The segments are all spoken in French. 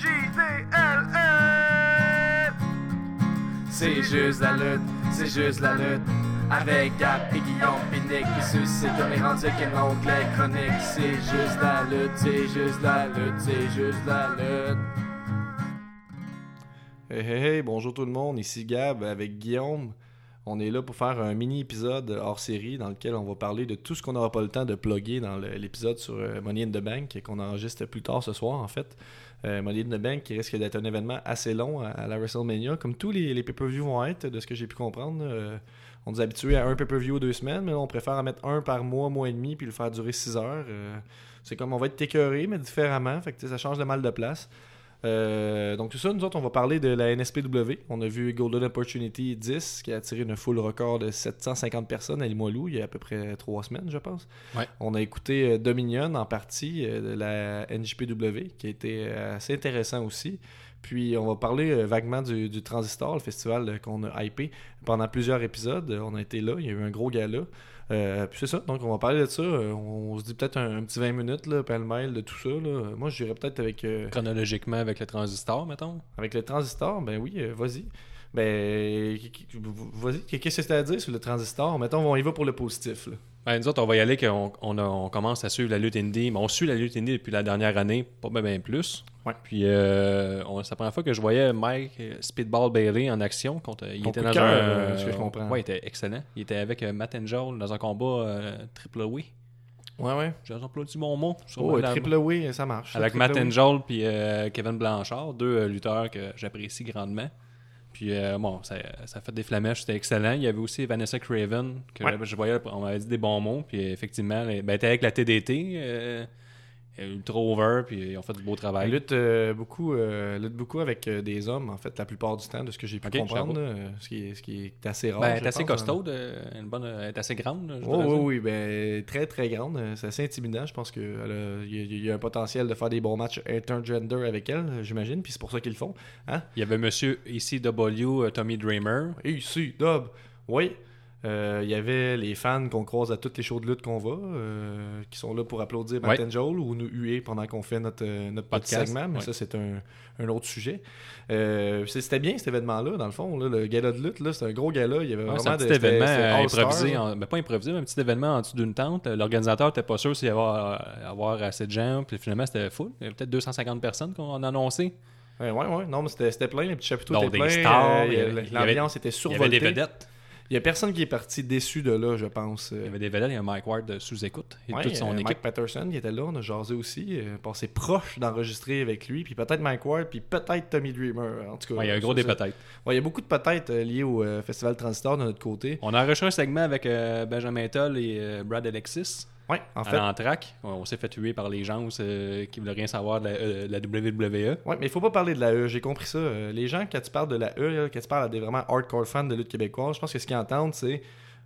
C-J-D-L-L. C'est juste la lutte, c'est juste la lutte. Avec Gap et Guillaume Pinique qui suscite comme les rendus qu'un onglet chronique. C'est juste la lutte, c'est juste la lutte, c'est juste la lutte. Hey, hey, hey, bonjour tout le monde, ici Gab avec Guillaume. On est là pour faire un mini épisode hors série dans lequel on va parler de tout ce qu'on n'aura pas le temps de plugger dans l'épisode sur euh, Money in the Bank et qu'on enregistre plus tard ce soir en fait. Euh, Money in qui risque d'être un événement assez long à, la WrestleMania, comme tous les, les pay-per-view vont être, de ce que j'ai pu comprendre. Euh, on nous habitué à un pay-per-view deux semaines, mais là, on préfère en mettre un par mois, mois et demi, puis le faire durer six heures. Euh, c'est comme on va être écœuré, mais différemment, ça change de mal de place. Euh, donc tout ça, nous autres, on va parler de la NSPW. On a vu Golden Opportunity 10 qui a attiré une foule record de 750 personnes à Limoilou il y a à peu près trois semaines, je pense. Ouais. On a écouté euh, Dominion en partie euh, de la NJPW qui a été assez intéressant aussi. Puis on va parler euh, vaguement du, du Transistor, le festival euh, qu'on a hypé pendant plusieurs épisodes. On a été là, il y a eu un gros gala. Euh, puis c'est ça, donc on va parler de ça. Euh, on, se dit peut-être un, un petit 20 minutes, là, pêle-mêle de tout ça. là. Moi, je dirais peut-être avec, euh, Chronologiquement avec le transistor, mettons. avec le transistor. Ben oui, euh, vas-y. Ben, vas-y. Qu'est-ce que c'est à dire sur le transistor? Mettons, on y va pour le positif. Là. Ben, nous autres, on va y aller qu'on on, commence à suivre la lutte indie. Mais on suit la lutte indie depuis la dernière année, pas bien ben plus. Ouais. Puis euh, on- c'est la première fois que je voyais Mike euh, Speedball Bailey en action. Contre, il Ton était dans cœur, un. euh, ce que je comprends. Ouais, il était excellent. Il était avec euh, Matt Angel dans un combat euh, triple way. Ouais, ouais. J'ai employé mon mot. sur Oh, la- triple way, ça marche. Avec Matt way. Angel puis euh, Kevin Blanchard, deux euh, lutteurs que j'apprécie grandement. Puis euh, bon, ça, ça a fait des flamèches, c'était excellent. Il y avait aussi Vanessa Craven, que Ouais. je voyais, on m'avait dit des bons mots. Puis effectivement, elle ben, était avec la TDT, euh, ultra over, puis ils ont fait du beau travail. lutte, euh, beaucoup, euh, lutte beaucoup avec euh, des hommes, en fait, la plupart du temps, de ce que j'ai pu comprendre. euh, ce, qui est, ce qui est assez rare. Ben, elle est assez hein. costaude, euh, une bonne, elle est assez grande. je Oui, voudrais oui, oui. Ben, très, très grande. Euh, C'est assez intimidant. Je pense qu'il y, a- y a un potentiel de faire des bons matchs intergender avec elle, euh, j'imagine. Puis c'est pour ça qu'ils le font. Hein? Il y avait monsieur ECW, euh, Tommy Dreamer. Ici, Dub. Oui. Euh, Il y avait les fans qu'on croise à toutes les shows de lutte qu'on va, euh, qui sont là pour applaudir Matt Ouais. Angel ou nous huer pendant qu'on fait notre, euh, notre petit Podcast, segment, mais ouais. ça, c'est un, un autre sujet. Euh, c'était bien cet événement-là, dans le fond. Là, le gala de lutte, c'était un gros gala. Il y avait Ouais, vraiment un petit événement euh, improvisé, en- ben, pas improvisé, mais un petit événement en dessous d'une tente. L'organisateur n'était pas sûr s'il y avait euh, avoir assez de gens, puis finalement c'était full. Il y avait peut-être 250 personnes qu'on a annoncé. Ouais, ouais, ouais. Non, mais c'était plein. Les petits chapiteaux étaient pleins. euh, il il L'ambiance était Il y survoltée. avait des vedettes. Il y a personne qui est parti déçu de là, je pense. Il y avait des vedettes, il y a Mike Ward de sous-écoute et Ouais, toute son euh, équipe. Mike Patterson qui était là, on a jasé aussi, euh, passé proche d'enregistrer avec lui, puis peut-être Mike Ward, puis peut-être Tommy Dreamer. En tout cas, Ouais, il y a un gros des peut-être. Ouais, il y a beaucoup de peut-être euh, liés au euh, Festival Transistor de notre côté. On a enregistré un segment avec euh, Benjamin Toll et euh, Brad Alexis Ouais, en fait. l'entraque. On, on s'est fait tuer par les gens euh, qui voulaient rien savoir de la, euh, de la WWE. Ouais, mais il faut pas parler de la E, j'ai compris ça. Euh, les gens, quand tu parles de la E, quand tu parles à des vraiment hardcore fans de lutte québécoise, je pense que ce qu'ils entendent, c'est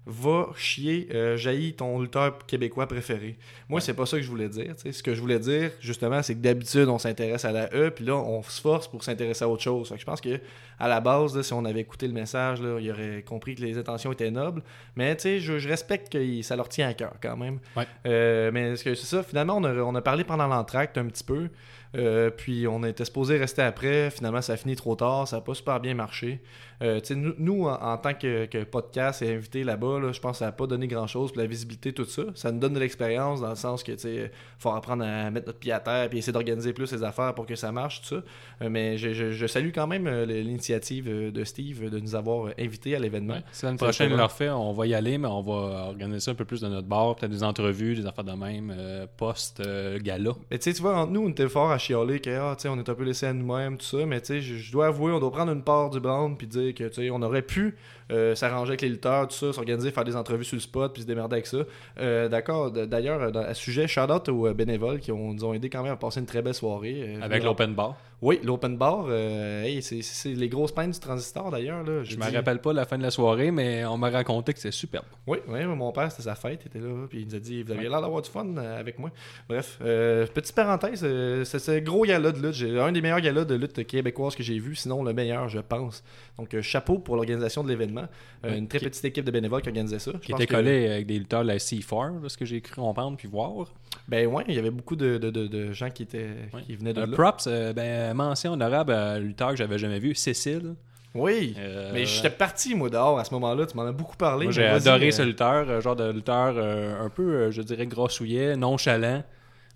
va chier, euh, jaillit ton lutteur québécois préféré. Moi, c'est pas ça que je voulais dire. Ce que je voulais dire, justement, c'est que d'habitude, on s'intéresse à la E, puis là, on se force pour s'intéresser à autre chose. Fait que je pense que à la base, là, si on avait écouté le message, là, il aurait compris que les intentions étaient nobles. Mais tu sais, je, je respecte que ça leur tient à cœur quand même. Ouais. Euh, mais c'est ça, finalement, on a, on a parlé pendant l'entracte un petit peu. Euh, puis on était supposé rester après. Finalement, ça a fini trop tard. Ça n'a pas super bien marché. Euh, nous, nous, en, en tant que, que podcast et invité là-bas, là, je pense que ça n'a pas donné grand-chose. Puis la visibilité, tout ça, ça nous donne de l'expérience dans le sens que il faut apprendre à mettre notre pied à terre puis essayer d'organiser plus les affaires pour que ça marche, tout ça. Euh, mais je, je- je salue quand même euh, l'initiative euh, de Steve de nous avoir euh, invités à l'événement. Si l'année Ça, prochaine, il leur fait, on va y aller, mais on va organiser ça un peu plus de notre bar, peut-être des entrevues, des affaires de même, euh, post-gala. Mais tu sais, tu vois, entre nous, on était fort à chialer que, ah, on est un peu laissé à nous-mêmes, tout ça. Mais tu sais, je, je dois avouer, on doit prendre une part du brand puis dire que, tu sais, on aurait pu euh, s'arranger avec les lutteurs, tout ça, s'organiser, faire des entrevues sur le spot puis se démerder avec ça. Euh, D'accord. D'ailleurs, à ce sujet, shout-out aux euh, bénévoles qui ont, nous ont aidé quand même à passer une très belle soirée. Avec l'open bar. Oui, l'open bar. euh, hey, c'est c'est les grosses peines du transistor, d'ailleurs. Je J'ai me rappelle pas la fin de la soirée, mais on m'a raconté que c'était superbe. Oui, oui, mon père, c'était sa fête, il était là, puis il nous a dit, vous aviez l'air d'avoir du fun euh, avec moi. Bref, euh, petite parenthèse, euh, c'est ce gros gala de lutte, j'ai un des meilleurs galas de lutte québécoise que j'ai vu, sinon le meilleur, je pense. Donc, chapeau pour l'organisation de l'événement. Une très qui- petite équipe de bénévoles qui organisait ça. Je Qui pense était que- collé avec des lutteurs de la C4, de ce que j'ai cru comprendre puis voir. Ben ouais, il y avait beaucoup de, de, de, de gens qui étaient Ouais. qui venaient de Euh, là. props, euh, ben, mention honorable à un lutteur que j'avais jamais vu, Cécile. Oui. Euh, Mais j'étais parti, moi, dehors à ce moment-là. Tu m'en as beaucoup parlé. J'ai adoré euh, ce lutteur, euh, genre de lutteur euh, un peu, euh, je dirais, grossouillet, nonchalant,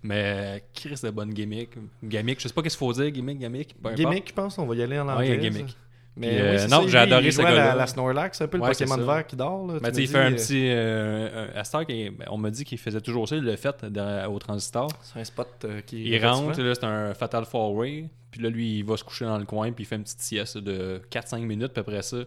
mais Chris de bonne gimmick. Gimmick, je sais pas qu'est-ce qu'il faut dire, gimmick, gimmick. Gimmick, je pense. On va y aller en anglais. gimmick. Mais oui, euh, c'est non, j'ai adoré ce la, Snorlax, un peu le Ouais, c'est Pokémon vert qui dort. Là, Ben, tu me il fait un dis, petit. euh, euh, à on m'a dit qu'il faisait toujours ça, il l'a fait dans- au transistor. euh, C'est un spot euh, qui Il est rentre, là, c'est un Fatal Four Way. Puis là, lui, il va se coucher dans le coin, puis il fait une petite sieste de 4-5 minutes, puis après ça.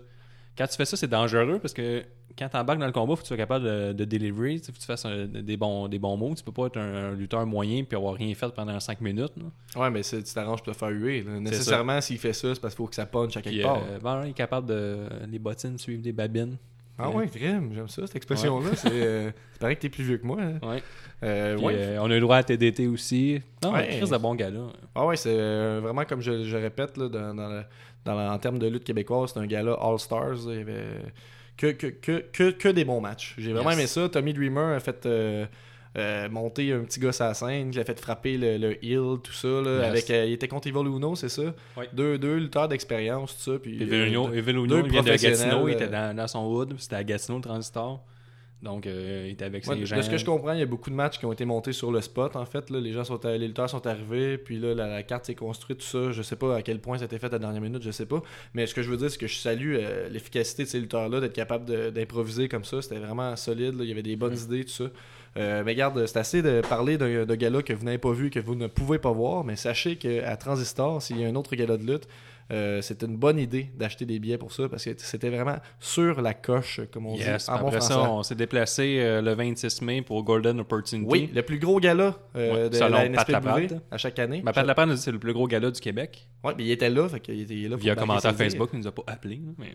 Quand tu fais ça, c'est dangereux parce que quand tu embarques dans le combat, faut que tu sois capable de, de delivery, faut que tu fasses un- des, bons, des bons mots. Tu peux pas être un, un lutteur moyen puis avoir rien fait pendant 5 minutes. là. Ouais, mais tu t'arranges pour te faire huer. là. Nécessairement, s'il fait ça, c'est parce qu'il faut que ça punch à quelque Puis, part. euh, ben, il est capable de. Les bottines suivent des babines. Ah ouais, crème, j'aime ça, cette expression-là. C'est euh, c'est pareil que t'es plus vieux que moi. hein. Ouais. Euh, Puis, ouais. euh, on a eu le droit à TDT aussi. Non, Ouais. Chris de bon gars là. Ah ouais, c'est vraiment comme je, je répète là, dans, dans le- dans le- en termes de lutte québécoise, c'est un gala All Stars. là, Il y avait que, que, que, que, des bons matchs. J'ai vraiment Yes. aimé ça. Tommy Dreamer a fait euh, euh, monter un petit gars à la scène, qui a fait frapper le, le heel, tout ça. Là, Yes. avec, euh, il était contre Evil Uno, c'est ça? Ouais. Deux, deux lutteurs d'expérience, tout ça. Puis, Evelino, deux- Evelino, deux il vient de professionnels, Gatineau, il était dans, dans son hood, c'était à Gatineau le transistor. Donc, euh, il était avec Ouais, ses de gens. ce que je comprends, il y a beaucoup de matchs qui ont été montés sur le spot. En fait, là, les gens sont, les lutteurs sont arrivés, puis là, la, la carte s'est construite, tout ça. Je sais pas à quel point ça a été fait à la dernière minute, je sais pas. Mais ce que je veux dire, c'est que je salue euh, l'efficacité de ces lutteurs-là, d'être capable de- d'improviser comme ça. C'était vraiment solide. là. Il y avait des bonnes idées, tout ça. Euh, mais regarde, c'est assez de parler d'un d'un gala que vous n'avez pas vu, que vous ne pouvez pas voir. Mais sachez qu'à Transistor, s'il y a un autre gala de lutte, euh, c'est une bonne idée d'acheter des billets pour ça parce que c'était vraiment sur la coche, comme on Yes, dit en après ça, on s'est déplacé euh, le 26 mai pour Golden Opportunity. Oui, le plus gros gala euh, Ouais, de la NSPW à chaque année. Ma Pat Lapin nous dit c'est le plus gros gala du Québec. Ouais, mais il était là, fait qu'il était là. Via commentaire. Facebook, il nous a pas appelé. là, Mais...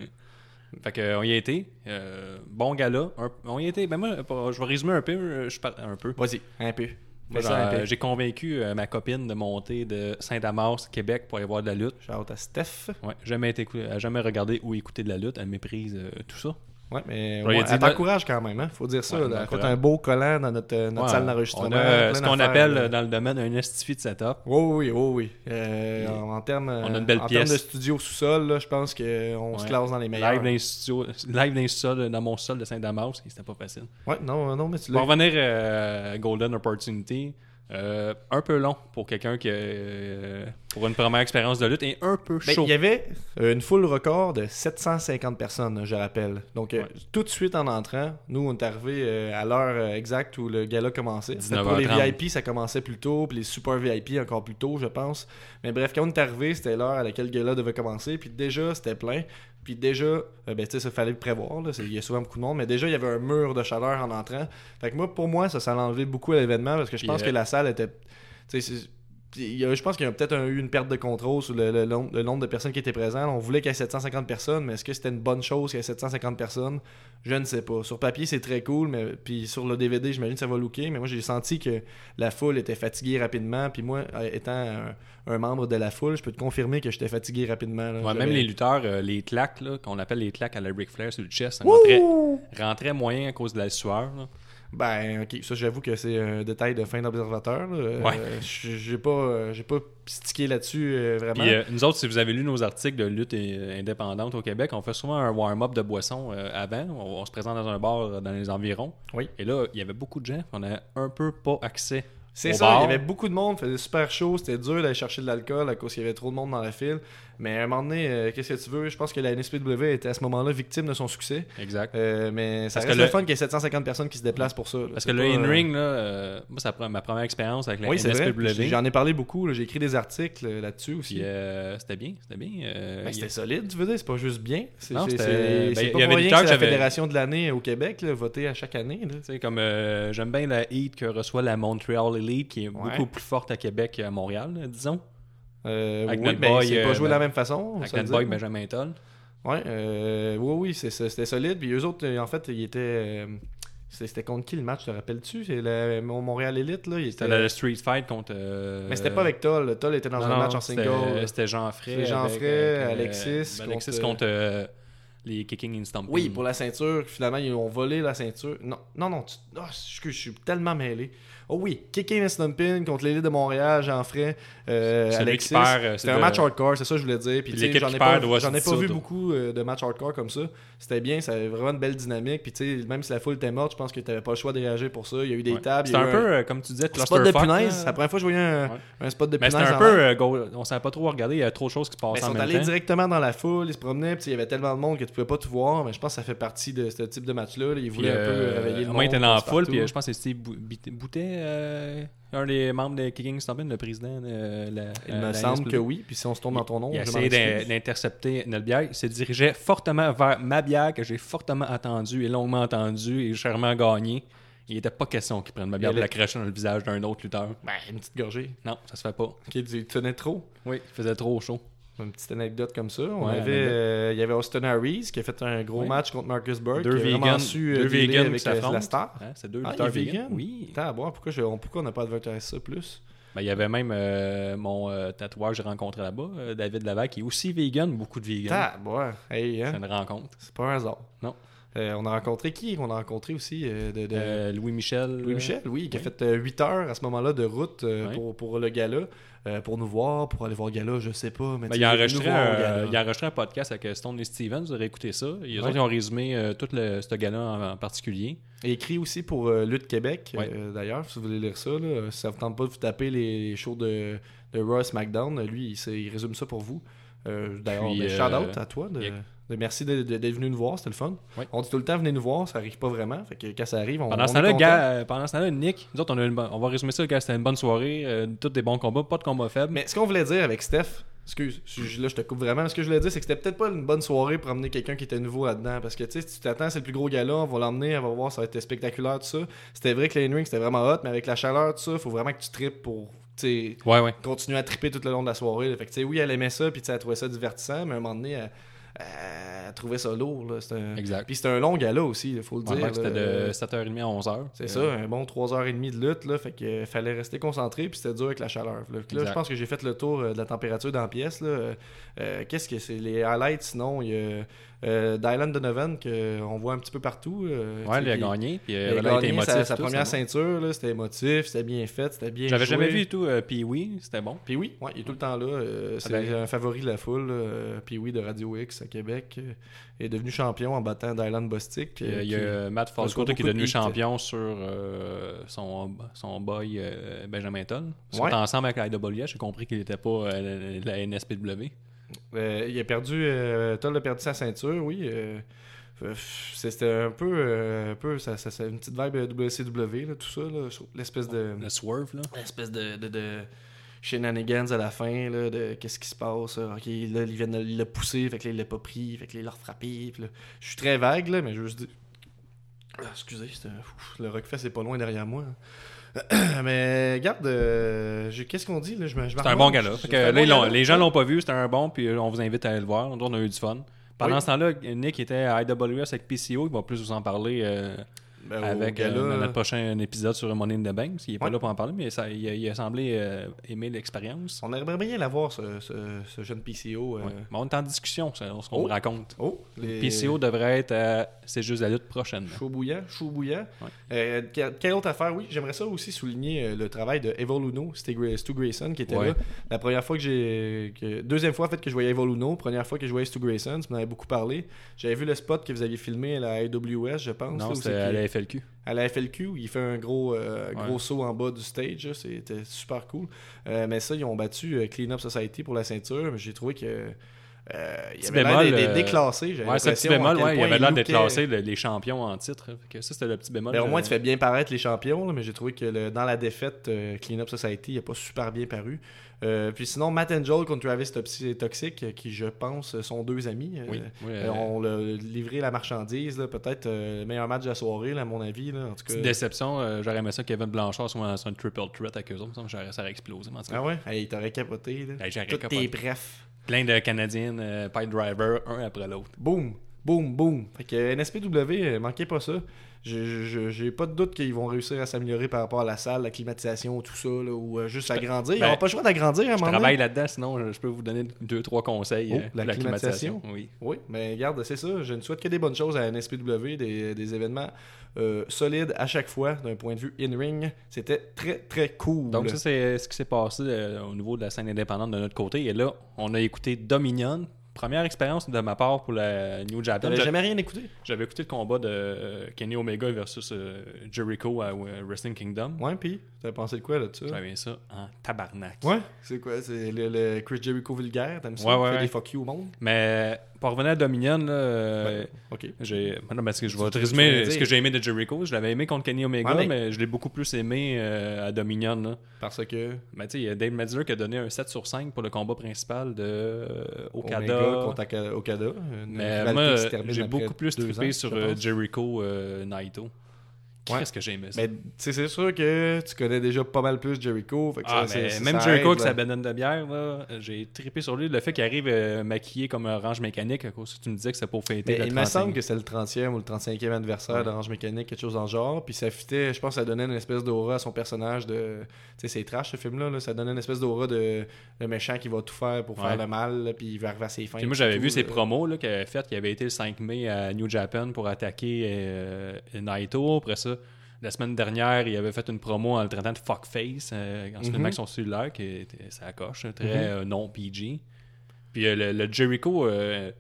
Fait que, on y a été. Bon gala. On y a été. Ben moi, je vais résumer un peu. Je par- un peu. Vas-y, un peu. Moi. J'ai convaincu euh, ma copine de monter de Saint-Damas, Québec, pour aller voir de la lutte. Shout à Steph. Ouais, jamais été a jamais regardé ou écouté de la lutte. Elle méprise euh, tout ça. Ouais, mais Ouais, elle t'encourage quand même, hein. Faut dire ça. Ouais, là. Elle fait un beau collant dans notre, euh, notre Ouais, salle d'enregistrement. ce qu'on appelle euh, dans le domaine un estifi de setup. Oui, oui, oui, oui. Euh, en, termes, on a une belle en termes pièce. de studio sous-sol, je pense qu'on se classe dans les meilleurs. Live dans, les studios- live dans, sols- dans mon sol de Saint-Damas, c'était pas facile. Ouais, non, non, mais tu Pour revenir à Golden Opportunity, euh, un peu long pour quelqu'un qui a, euh, pour une première expérience de lutte et un peu Ben, chaud. il y avait euh, une foule record de 750 personnes, je rappelle. Donc, euh, tout de suite en entrant, nous, on est arrivés euh, à l'heure exacte où le gala commençait. Pour les 19h30. VIP, ça commençait plus tôt, puis les super VIP encore plus tôt, je pense. Mais bref, quand on est arrivé, c'était l'heure à laquelle le gala devait commencer, puis déjà, c'était plein. Puis déjà, euh, ben, tu sais, ça fallait le prévoir. là. Il y a souvent beaucoup de monde, mais déjà, il y avait un mur de chaleur en entrant. Fait que moi, pour moi, ça, ça enlevé beaucoup à l'événement parce que je pense que la salle était. tu sais, c'est- il y a- je pense qu'il y a peut-être un- eu une perte de contrôle sur le, le nombre, le nombre de personnes qui étaient présentes. On voulait qu'il y ait 750 personnes, mais est-ce que c'était une bonne chose qu'il y ait 750 personnes? Je ne sais pas. Sur papier, c'est très cool, mais puis sur le DVD, j'imagine que ça va looker, mais moi j'ai senti que la foule était fatiguée rapidement. Puis moi, euh, étant un, un membre de la foule, je peux te confirmer que j'étais fatigué rapidement. là. Ouais, même les lutteurs, euh, les claques, qu'on appelle les claques à la Ric Flair sur le chest, rentraient, rentraient moyen à cause de la sueur. là. Ben, ok, ça j'avoue que c'est un détail de fin d'observateur. Euh, Ouais. j'ai pas, euh, j'ai pas stické là-dessus euh, vraiment. Puis, euh, nous autres, si vous avez lu nos articles de lutte indépendante au Québec, on fait souvent un warm-up de boissons euh, avant. On, on se présente dans un bar dans les environs. Oui. Et là, il y avait beaucoup de gens. On a un peu pas accès. C'est ça, bar. il y avait beaucoup de monde, il faisait super chaud, c'était dur d'aller chercher de l'alcool à cause qu'il y avait trop de monde dans la file. Mais à un moment donné, euh, qu'est-ce que tu veux? Je pense que la NSPW était à ce moment-là victime de son succès. Exact. Euh, mais ça Parce reste que le le- fun qu'il y ait 750 personnes qui se déplacent pour ça. là. Parce que le euh, in-ring, là, euh, moi, c'est ma première expérience avec la Oui. NSPW. J'en ai parlé beaucoup, j'ai écrit des articles euh, là-dessus aussi. Euh, c'était bien, c'était bien. euh, Ben, c'était a- solide, tu veux dire, c'est pas juste bien. C'est Non, c'est- c'était- c'est- ben, il pas y avait des que la fédération de l'année au Québec, là, votée à chaque année. là. Comme euh, j'aime bien la heat que reçoit la Montreal Elite, qui est Ouais. beaucoup plus forte à Québec qu'à Montréal, disons. Euh, Avec oui, notre ben, boy, c'est pas euh, joué de ben- la même façon. on Avec notre boy Benjamin Toll. Ouais, euh, oui, oui, c'était solide. Puis eux autres, euh, en fait, ils étaient. c'était contre qui le match, te rappelles-tu? C'est le Mon- Montréal Elite, là. C'était était- le Street Fight contre. euh, Mais c'était pas avec Toll. Toll était dans non, un match en single. C'était Jean Fray. C'était Jean Fray, Alexis ben, Alexis contre- contre. euh, les kicking and stomping. Oui, pour la ceinture, finalement, ils ont volé la ceinture. Non, non, non, tu... oh, je, je suis tellement mêlé. Oh oui, Kicking and Stumping contre l'élite de Montréal, Jean Fray, euh, Alexis. euh, c'est C'était un match hardcore, c'est ça que je voulais dire. Puis, j'en ai pas, ai pas vu beaucoup euh, de matchs hardcore comme ça. C'était bien, ça avait vraiment une belle dynamique. Puis tu sais, même si la foule était morte, je pense que tu n'avais pas le choix de réagir pour ça. Il y a eu des Ouais. tables. C'était un eu peu, euh, comme tu disais, un spot de clusterfuck, punaise. C'est la première fois que je voyais un, Ouais. un spot de Mais punaise. c'était un peu. euh, go- on savait pas trop regarder, il y a trop de choses qui se passaient ils en sont même allés temps. directement dans la foule, ils se promenaient, puis il y avait tellement de monde que tu pouvais pas tout voir. Mais je pense que ça fait partie de ce type de match-là. là. Ils voulaient un peu euh, réveiller le moi, monde. il était dans la foule, puis je pense que c'était Boutet, un des membres de Kicking Stomping, le président de la. Il euh, me la semble que oui. Puis si on se tourne dans ton nom, Il a essayé d'intercepter notre bière. Il se dirigeait fortement vers ma bière que j'ai fortement attendue et longuement attendue et chèrement gagné. Il n'était pas question qu'il prenne ma bière pour la cracher dans le visage d'un autre lutteur. Ben, une petite gorgée. Non, ça se fait pas. Ok, tu tenais trop? Oui, il faisait trop chaud. Une petite anecdote comme ça. On Ouais, avait, euh, il y avait Austin Harris qui a fait un gros Oui. match contre Marcus Burke. Deux qui a vraiment vegans- su euh, deux vegans qui avec la, s'affrontent. la star. Hein, c'est deux Ah, lutteurs vegan. vegan? Oui. Attends, à boire, pourquoi, je- pourquoi on n'a pas advertisé ça plus? Ben, il y avait même euh, mon euh, tatouage que j'ai rencontré là-bas, euh, David Lavac, qui est aussi vegan, beaucoup de vegan. Ah, boire. Hey, hein? C'est une rencontre. C'est pas un hasard. Non. Euh, on a rencontré qui? On a rencontré aussi euh, de, de- Euh, Louis Michel. Louis Michel, oui, qui a oui. fait 8 heures à ce moment-là de route Oui. pour, pour le gala, pour nous voir, pour aller voir le gala, je sais pas. Mais Ben, il, a enregistré un, gala. il a enregistré un podcast avec Stone et Stevens, vous aurez écouté ça. Ils, ils ont résumé tout le, ce gars-là en, en particulier. Et écrit aussi pour Lutte Québec, d'ailleurs, si vous voulez lire ça. Là, si ça vous tente pas de vous taper les, shows de, de SmackDown, euh, lui, il, résume ça pour vous. D'ailleurs, ben, shout-out à toi. De, il de merci d'être venu nous voir, c'était le fun. On dit tout le temps, venez nous voir, ça arrive pas vraiment. Fait que quand ça arrive, on Pendant ce temps-là, gars, euh, pendant ce temps-là, Nick, nous autres, on, a une bonne- on va résumer ça, gars, c'était une bonne soirée, euh, tous des bons combats, pas de combats faibles. Mais ce qu'on voulait dire avec Steph, excuse, là je te coupe vraiment, ce que je voulais dire, c'est que c'était peut-être pas une bonne soirée pour emmener quelqu'un qui était nouveau là-dedans. Parce que tu sais, si tu t'attends, c'est le plus gros gala, on va l'emmener, on va voir, ça va être spectaculaire, tout ça. C'était vrai que les ring c'était vraiment hot, mais avec la chaleur, tout ça, faut vraiment que tu tripes pour Ouais, ouais. continuer à tripper tout le long de la soirée. là. Fait que oui, elle aimait ça, puis elle trouvait ça divertissant, mais à un moment donné, elle, trouvait ça lourd. Là. Un- Exact. Puis c'était un long gala aussi, il faut le dire. C'était de 7h30 à 11h. C'est ça, un bon 3h30 de lutte, là, fait que euh, fallait rester concentré, puis c'était dur avec la chaleur. Là, je pense que j'ai fait le tour euh, de la température dans la pièce. Là. Euh, euh, Qu'est-ce que c'est? Les highlights, sinon, il y a euh, Dylan Donovan, qu'on voit un petit peu partout. euh, Ouais, tu il a gagné, puis il euh, a gagné émotif. sa, sa tout, première bon. ceinture, là, c'était émotif, c'était bien fait, c'était bien J'avais jamais vu tout, euh, puis oui, c'était bon. Puis oui, ouais, il est tout le temps là. euh, c'est Ah ben. un favori de la foule. euh, Puis oui, de Radio X à Québec. euh, est devenu champion en battant Dylan Bostic. Il y a euh, Matt Falcoto qui est devenu champion sur euh, son, son boy Benjamin Toll. Ils sont ensemble avec la IWS. J'ai compris qu'il n'était pas la, NSPW. Il a perdu. Toll a perdu sa ceinture, oui. C'était un peu, euh, un peu ça, ça, ça- une petite vibe WCW, là, tout ça, l'espèce de, Le Swerve, là. l'espèce de, de, de shenanigans à la fin, là, de qu'est-ce qui se passe. là. Ok, là, ils viennent de le pousser, fait que là, il l'a pas pris, fait que là, il l'a frappé. puis là, je suis très vague, là, mais je veux juste dire. Ah, excusez, ouf, le Rockfest est pas loin derrière moi. hein. mais regarde, euh, qu'est-ce qu'on dit là? Je je C'est un bon gars-là. Je- que là, bon gala. les gens l'ont pas vu, c'était un bon, puis on vous invite à aller le voir. On a eu du fun. Pendant Oui. ce temps-là, Nick était à IWS avec PCO, il va plus vous en parler euh, Ben, avec gala, euh, notre prochain épisode sur Money in the Bank. parce qu'il est pas là pour en parler, mais ça, il, a, il a semblé euh, aimer l'expérience. On aimerait bien l'avoir, ce, ce, ce jeune PCO. euh. Ouais. Mais on est en discussion, c'est ce qu'on Oh. me raconte. Oh, les... PCO devrait être à C'est juste la lutte prochaine. Chaud bouillant, chaud bouillant. Ouais. Euh, que- quelle autre affaire? Oui, j'aimerais ça aussi souligner euh, le travail de Evo Luno, c'était Stu Grayson qui était là. La première fois que j'ai. que- Deuxième fois en fait que je voyais Evo Luno, première fois que je voyais Stu Grayson, tu m'en avais beaucoup parlé. J'avais vu le spot que vous aviez filmé à la AWS, je pense. Non, c'était à la FLQ. à la FLQ, où il fait un gros, euh, Ouais. gros saut en bas du stage. C'était super cool. Euh, mais ça, ils ont battu euh, Clean Up Society pour la ceinture. Mais j'ai trouvé que. Euh, il Petit avait l'air d'être- euh, déclassé. Ouais, petit bémol, ouais, il point avait l'air d'être classé le- les champions en titre. Que ça, c'était le petit bémol. Ben, au moins, Euh, tu fais bien paraître les champions, là, mais j'ai trouvé que le- dans la défaite, euh, Clean Up Society n'a pas super bien paru. Euh, puis sinon, Matt Angel contre Travis Toxic, qui je pense sont deux amis. Oui, oui, on l'a livré la marchandise, peut-être le meilleur match de la soirée, là, à mon avis. Là, en tout cas. Petite déception, j'aurais aimé ça Kevin Blanchard soit sur un triple threat avec eux autres. Ça, aurait explosé. Ah ouais? Hey, il t'aurait capoté. Là. Hey, Tout capoté. est bref. Plein de Canadiennes, euh, pipe driver, un après l'autre. Boom! Boum, boum. Fait que NSPW, euh, manquez pas ça. Je- je- J'ai pas de doute qu'ils vont réussir à s'améliorer par rapport à la salle, la climatisation, tout ça, là, ou euh, juste agrandir. Ils ben, n'auront pas le choix d'agrandir à un Je moment donné. travaille là-dedans, sinon je je peux vous donner deux, trois conseils. Oh, euh, la climatisation. Oui. Oui, mais regarde, c'est ça. Je ne souhaite que des bonnes choses à NSPW, des, des événements euh, solides à chaque fois d'un point de vue in-ring. C'était très, très cool. Donc, ça, c'est ce qui s'est passé euh, au niveau de la scène indépendante de notre côté. Et là, on a écouté Dominion. Première expérience de ma part pour la New Japan. T'avais J'a- jamais rien écouté? J'avais écouté le combat de euh, Kenny Omega versus Jericho à Wrestling Kingdom. Ouais, puis t'avais pensé de quoi là-dessus? J'avais ça en tabarnak. Ouais, c'est quoi? C'est le, le Chris Jericho vulgaire, t'aimes ça? Ouais, ouais, Fait ouais. des fuck you au monde? Mais pour revenir à Dominion, là, euh, Ben, ok. j'ai. Non, parce que je vais te résumer ce que j'ai aimé de Jericho. Je l'avais aimé contre Kenny Omega, Ouais, mais- mais... je l'ai beaucoup plus aimé euh, à Dominion. Là. Parce que Ben, tu sais, il y a Dave Metzler qui a donné un 7 sur 5 pour le combat principal de euh, Okada. Contre Okada. Mais moi, j'ai beaucoup plus trippé sur euh. Jericho Naito. Qu'est-ce que j'ai aimé ça? Mais c'est sûr que tu connais déjà pas mal plus Jericho. fait que Ah, ça, mais même ça Jericho avec sa banane de bière, là, j'ai trippé sur lui. Le fait qu'il arrive euh, maquillé comme un range mécanique, à cause que tu me disais que c'est pour fêter Mais le il me 30e. semble que c'est le 30e ou le 35e anniversaire Ouais. d'Orange Mécanique, quelque chose dans le genre. Puis ça fitait, je pense que ça donnait une espèce d'aura à son personnage de. Tu sais, c'est trash ce film-là. là. Ça donnait une espèce d'aura de le méchant qui va tout faire pour faire Ouais. le mal, là, puis il va arriver à ses fins. Puis moi, j'avais vu ses promos qu'il avait fait, qui avait été le 5 mai à New Japan pour attaquer euh, Naito. Après ça, la semaine dernière, il avait fait une promo en le traitant de fuckface euh, en se Mhm. filmant avec son cellulaire, qui était ça coche, très Mhm. euh, non PG. Puis euh, le, le Jericho euh,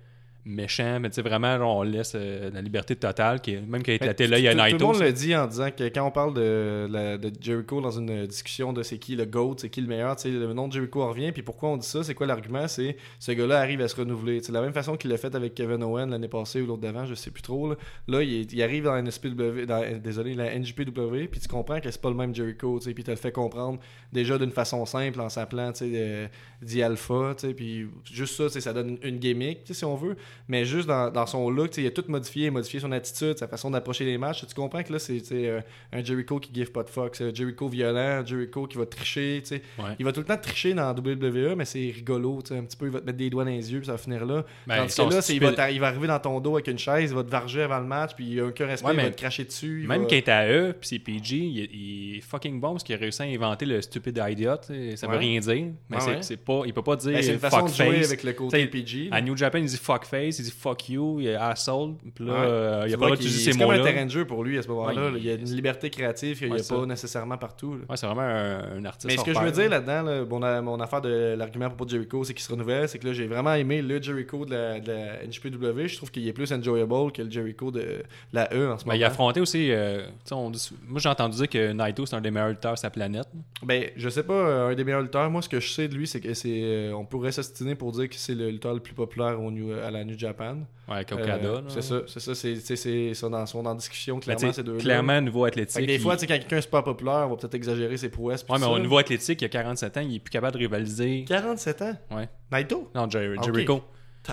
méchant, mais tu sais, vraiment, genre, on laisse euh, la liberté totale, qui, même qu'il a éclaté l'œil à tout, tout Naito. le monde le dit en disant que quand on parle de, la- de Jericho dans une discussion de c'est qui le GOAT, c'est qui le meilleur, tu sais, le nom de Jericho revient. Puis pourquoi on dit ça C'est quoi l'argument C'est ce gars-là arrive à se renouveler. C'est la même façon qu'il l'a fait avec Kevin Owen l'année passée ou l'autre d'avant, je sais plus trop. Là, Là, il, est- il arrive dans la NSPW, dans, euh, désolé, la NJPW, puis tu comprends que c'est pas le même Jericho, tu sais, puis tu le fait comprendre déjà d'une façon simple en s'appelant, tu sais, de- dit Alpha, tu sais, puis juste ça, ça donne une gimmick, tu sais, si on veut, mais juste dans, dans son look, il a tout modifié, modifié son attitude, sa façon d'approcher les matchs. Tu comprends que là, c'est euh, un Jericho qui give pas de fuck, c'est un Jericho violent, un Jericho qui va tricher. Ouais. Il va tout le temps tricher dans WWE, mais c'est rigolo, un petit peu, il va te mettre des doigts dans les yeux, puis ça va finir là. Ben, Tandis que là, il va, il va arriver dans ton dos avec une chaise, il va te varger avant le match, puis il a aucun respect, Ouais, il va te cracher dessus. Même va- qu'il est à eux, puis c'est PG, il, est- il est fucking bon parce qu'il a réussi à inventer le stupid idiot. Ça veut Ouais. rien dire. Mais c'est pas, il peut pas dire Ben, c'est une façon fuck de jouer face. avec le côté T'sais, PG. À New Japan, il dit fuck face, il dit fuck you, il est asshole. Puis là, Ouais. euh, il a pas d'utiliser ces C'est comme un mots-là. terrain de jeu pour lui à ce moment-là. Ouais, il y a une liberté créative qu'il n'y a ça. pas nécessairement partout. c'est vraiment un, un artiste. Mais ce que je veux dire là. là-dedans, là, mon, affaire de l'argument à propos de Jericho, c'est qu'il se renouvelle. C'est que là, j'ai vraiment aimé le Jericho de la, de la NJPW. Je trouve qu'il est plus enjoyable que le Jericho de la E en ce Ben, moment. il a affronté aussi. euh, on dit- moi, j'ai entendu dire que Naito, c'est un des meilleurs lutteurs de sa planète. Ben, je sais pas, euh, un des meilleurs lutteurs. Moi, ce que je sais de lui, c'est que c'est. on pourrait s'ostiner pour dire que c'est le lutteur le plus populaire au à la New Japan. Ouais, avec Euh, Okada. là. c'est ça, c'est ça. C'est, c'est, c'est- sont, dans, sont en discussion, clairement, ces deux clairement, au niveau athlétique. des fois, il- sais, quand quelqu'un est super populaire, on va peut-être exagérer ses prouesses. Ouais, mais au niveau athlétique, il a 47 ans, il est plus capable de rivaliser. 47 ans? Ouais. Naito? Non, Jer- Ok. Jericho.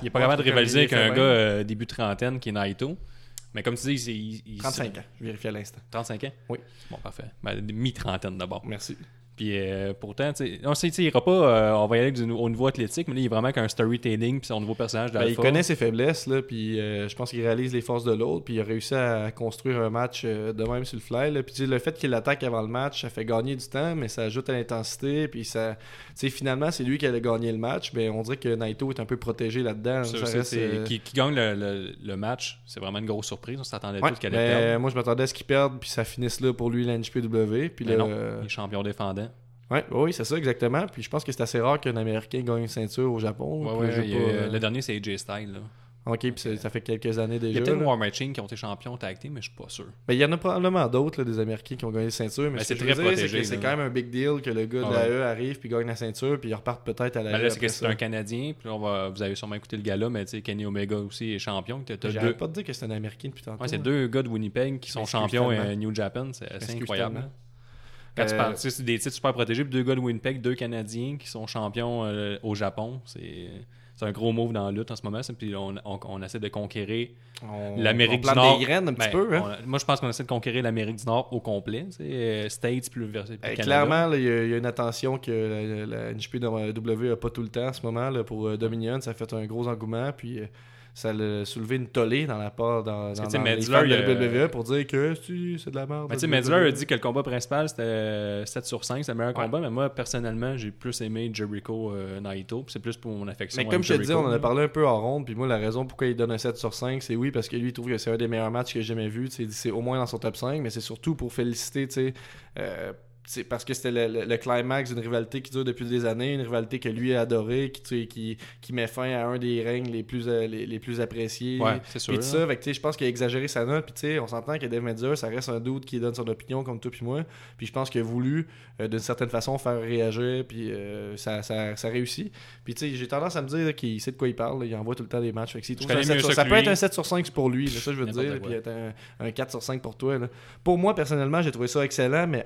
Il est pas capable de rivaliser avec un gars euh, début trentaine qui est Naito. Mais comme tu dis, il, il- 35 ans. Je vérifie à l'instant. 35 ans? Oui. Bon, parfait. Ben, mi-trentaine d'abord. Merci. Puis euh, pourtant, on sait, il ira pas, euh, on va y aller du- au niveau athlétique, mais là, il est vraiment qu'un storytelling, puis son nouveau personnage Ben, il connaît ses faiblesses, là, puis euh, je pense qu'il réalise les forces de l'autre, puis il a réussi à construire un match euh, de même sur le fly. Là. Puis le fait qu'il attaque avant le match, ça fait gagner du temps, mais ça ajoute à l'intensité, puis ça, finalement, c'est lui qui allait gagner le match. Ben, on dirait que Naito est un peu protégé là-dedans. Qui, qui gagne le, le- le match, c'est vraiment une grosse surprise. On s'attendait ouais, tous mais allait perdre. moi, je m'attendais à ce qu'il perde, puis ça finisse là pour lui, la NJPW. Puis Mais non, euh, il est champion défendant. Ouais, oui, c'est ça, exactement. Puis je pense que c'est assez rare qu'un Américain gagne une ceinture au Japon. Ouais, ouais, pas, euh, Le dernier, c'est AJ Styles. Là. Ok, puis ça fait quelques années Il y déjà. a peut-être là. War Machine qui ont été champions tag mais je suis pas sûr. Ben, il y en a probablement d'autres, là, des Américains qui ont gagné la ceinture, mais Ben, ce c'est je très protégé, c'est là. quand même un big deal que le gars de Ah la ouais. E arrive puis gagne la ceinture, puis ils repartent peut-être à la Ben E. là, c'est que c'est un Canadien, puis là, on va, vous avez sûrement écouté le gars-là, mais tu sais, Kenny Omega aussi est champion. T'as J'arrête deux- pas de dire que c'est un Américain depuis tantôt. Ouais, c'est là. deux gars de Winnipeg qui sont champions à New Japan. C'est incroyable. Quand tu Euh, parles, c'est des titres super protégés, puis deux gars de Winnipeg, deux Canadiens qui sont champions euh, au Japon. C'est c'est un gros move dans la lutte en ce moment. Puis on, on- on essaie de conquérir On- l'Amérique on du Nord. des graines un petit Ben, peu, hein. on- moi, je pense qu'on essaie de conquérir l'Amérique du Nord au complet. euh, States plus vers Canada. clairement, il y, a il y a une attention que la, la NJPW a pas tout le temps en ce moment là, pour euh, Dominion. Ça a fait un gros engouement. Puis, euh, ça a soulevé une tollée dans la part dans, dans, les fans de la WWE pour dire que c'est de la merde. Mais tu sais, WWE. a dit que le combat principal c'était euh, 7 sur 5, c'est le meilleur Ouais. combat, mais moi personnellement j'ai plus aimé Jericho euh, Naito, c'est plus pour mon affection. Mais comme je te dis, on en a parlé un peu en ronde, puis moi, la raison pourquoi il donne un 7 sur 5, c'est oui, parce que lui, il trouve que c'est un des meilleurs matchs que j'ai jamais vu. C'est au moins dans son top 5, mais c'est surtout pour féliciter, tu sais. euh, parce que c'était le, le- le climax d'une rivalité qui dure depuis des années, une rivalité que lui a adorée, qui, qui, qui met fin à un des règnes les plus, euh, les, les plus appréciés. Ouais, c'est sûr. Puis tout ça, tu sais, je pense qu'il a exagéré sa note. Puis tu sais, on s'entend que Dave Medzer, ça reste un doute qui donne son opinion comme toi puis moi. Puis je pense qu'il a voulu, euh, d'une certaine façon, faire réagir. Puis euh, ça, ça, ça réussit. Puis tu sais, j'ai tendance à me dire qu'il sait de quoi il parle. là. Il envoie tout le temps des matchs. Fait que trouve ça, un 7 mieux sur- ça ça que peut être un 7 sur 5 pour lui. là, ça, je veux dire. Puis être un, un 4 sur 5 pour toi. là. Pour moi, personnellement, j'ai trouvé ça excellent. Mais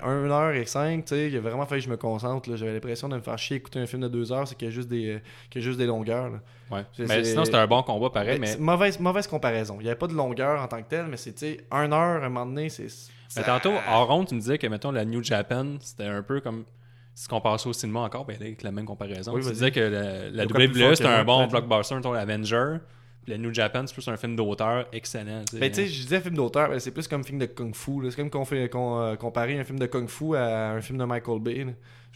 1h05, tu sais, il a vraiment fallu que je me concentre. J'avais l'impression de me faire chier écouter un film de 2 heures. C'est qu'il y a juste des, euh, qu'il y a juste des longueurs. là. Ouais. Mais sinon c'était un bon combat pareil, Ben, mais, Mauvaise, mauvaise comparaison. Il n'y avait pas de longueur en tant que tel, mais sais, 1 heure, à un moment donné, c'est. mais tantôt en ronde tu me disais que mettons la New Japan c'était un peu comme si compares ça au cinéma encore, ben avec la même comparaison. Oui, tu disais que la, la WWE c'était un bon blockbuster, mettons Avenger, la New Japan c'est plus un film d'auteur excellent. tu sais. Ben, tu sais, je disais film d'auteur, mais c'est plus comme film de Kung Fu. là. C'est comme qu'on fait, euh, comparer un film de Kung Fu à un film de Michael Bay.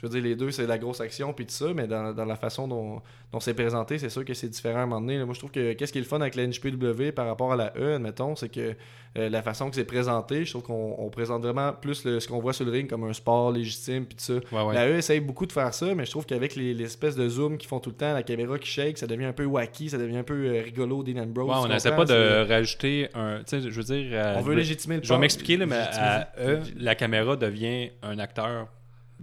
Je veux dire, les deux, c'est de la grosse action puis tout ça, mais dans, dans la façon dont, dont c'est présenté, c'est sûr que c'est différent à un moment donné. là. Moi, je trouve que qu'est-ce qui est le fun avec la NJPW par rapport à la E, admettons, c'est que euh, la façon que c'est présenté, je trouve qu'on on présente vraiment plus le- ce qu'on voit sur le ring comme un sport légitime puis tout ça. Ouais, ouais. La E essaye beaucoup de faire ça, mais je trouve qu'avec les, les espèces de zoom qui font tout le temps, la caméra qui shake, ça devient un peu wacky, ça devient un peu euh, rigolo, Dean Ambrose. Ouais, on n'essaie pas de rajouter un. Tu sais, je veux dire. euh, On veut légitimer le Je vais m'expliquer, mais à Légitimer. la caméra devient un acteur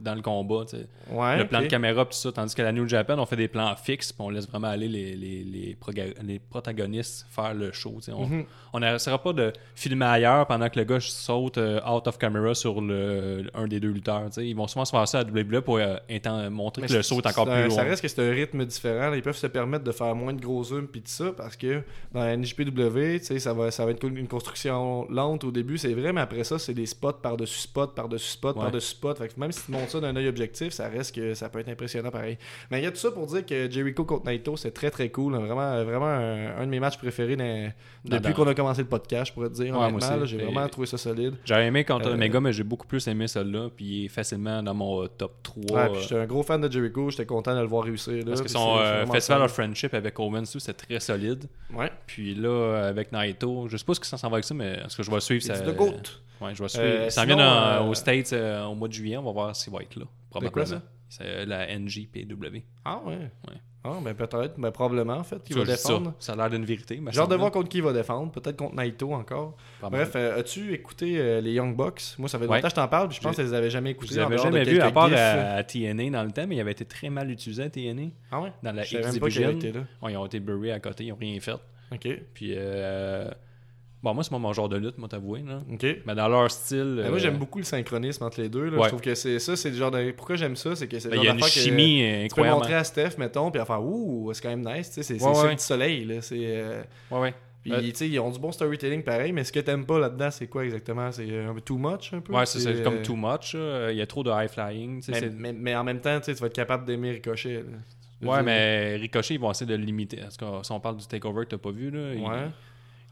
dans le combat. Ouais, le plan de caméra, puis tout ça. Tandis que la New Japan, on fait des plans fixes, puis on laisse vraiment aller les, les, les, les protagonistes faire le show. On Mhm. on n'essaiera pas de filmer ailleurs pendant que le gars saute euh, out of camera sur le, un des deux lutteurs. Ils vont souvent se faire ça à WWE pour euh, montrer Mais que le saut est encore c'est un- plus Ça reste que c'est un rythme différent. Ils peuvent se permettre de faire moins de gros zooms puis tout ça parce que dans la NJPW, ça va, ça va être une construction lente au début, c'est vrai, mais après ça, c'est des spots par-dessus spots, par-dessus spots, Ouais. par-dessus spots. Fait que même si tu montes ça d'un œil objectif, ça reste que ça peut être impressionnant pareil. Mais il y a tout ça pour dire que Jericho contre Naito, c'est très très cool. hein. Vraiment, vraiment un, un de mes matchs préférés dans- depuis qu'on a commencé le podcast, je pourrais te dire. Ouais, J'ai vraiment trouvé ça solide. J'avais aimé contre Euh, Omega, mais j'ai beaucoup plus aimé celle-là, puis facilement dans mon euh, top 3. Ouais, puis j'étais un gros fan de Jericho, j'étais content de le voir réussir. là, Parce que son euh, Festival of Friendship avec Owens, c'est très solide. Ouais. Puis là, euh, avec Naito, je sais pas ce que ça s'en va avec ça, mais est-ce que je vais suivre ça? Ouais, je vais suivre. Euh, s'en sinon, vient dans- euh, aux States euh, au mois de juillet, on va voir s'il va être là. Probablement. C'est euh, la NJPW. Ah ouais. Ouais. Ah ben peut-être, ben probablement en fait, il va ça. défendre. Ça a l'air d'une vérité. J'ai hâte de voir contre qui il va défendre, peut-être contre Naito encore. Pas Bref, euh, as-tu écouté euh, les Young Bucks? Moi ça fait longtemps que je t'en parle, puis je pense que je les avais jamais écoutés. je dehors de jamais vu, à part à, à TNA dans le temps, mais il avait été très mal utilisé à TNA. Ah ouais? Dans la pas qu'il X-Division. avait été là. Ouais, ils ont été burés à côté, ils n'ont rien fait. Ok, Puis, euh, bon, moi, c'est pas mon genre de lutte, moi, t'avouer. là. ok. Mais dans leur style. Ben, moi euh, j'aime beaucoup le synchronisme entre les deux. là. Ouais. Je trouve que c'est ça, c'est le genre de. Pourquoi j'aime ça C'est que c'est le ben, il genre y a une d'affaire que chimie Tu peux incroyable. montrer à Steph, mettons, puis à faire Ouh, c'est quand même nice, tu sais, c'est Ouais, ça ouais. le petit soleil, là. Euh, Ouais, ouais. Puis, Euh, tu sais, ils ont du bon storytelling pareil, mais ce que t'aimes pas là-dedans, c'est quoi exactement? C'est un peu too much, un peu? Ouais, c'est c'est euh, comme too much. Il y a trop de high flying. Mais, mais, mais en même temps, tu vas être capable d'aimer Ricochet. là. Ouais, mais Ricochet, ils vont essayer de le limiter. Parce que si on parle du takeover que t'as pas vu, là, il- Ouais. il,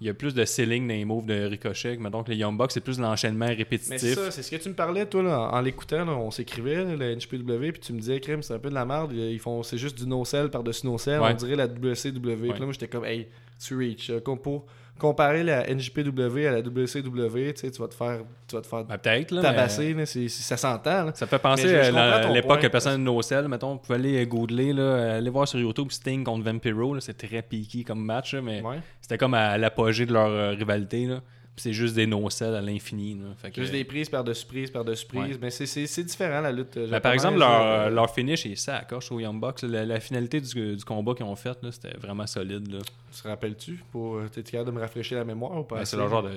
y a plus de ceiling dans les moves de Ricochet. Mais donc, les Young Bucks, c'est plus l'enchaînement Mais répétitif. c'est ça, c'est ce que tu me parlais, toi, là, en, l'écoutant, on s'écrivait, la NHPW, puis tu me disais, crème, c'est un peu de la merde, ils font, c'est juste du no-sell par-dessus no-sell, Ouais. on dirait la WCW. Puis là, moi, j'étais comme, hey, tu reach. euh, com- Pour comparer la NJPW à la WCW, tu sais, tu vas te faire, tu vas te faire Ben, peut-être, là. mais tabasser, c'est- ça s'entend, là. Ça fait penser Mais je- je à l'époque que personne no sell, mettons, vous pouvez aller googler, là, aller voir sur YouTube Sting contre Vampiro, c'est très piqué comme match, mais Ouais. c'était comme à l'apogée de leur euh, rivalité, là. C'est juste des no sell à l'infini, que- Juste des prises par-dessus prises par-dessus prises, Ouais. mais c'est- différent, la lutte. Ben, japonaise, par exemple, leur, euh, leur finish est ça à coche au Young Bucks. La, la finalité du, du combat qu'ils ont fait, c'était vraiment solide. Là. Tu te rappelles-tu pour euh, T'es capable de me rafraîchir la mémoire ou pas Ben, c'est leur genre de.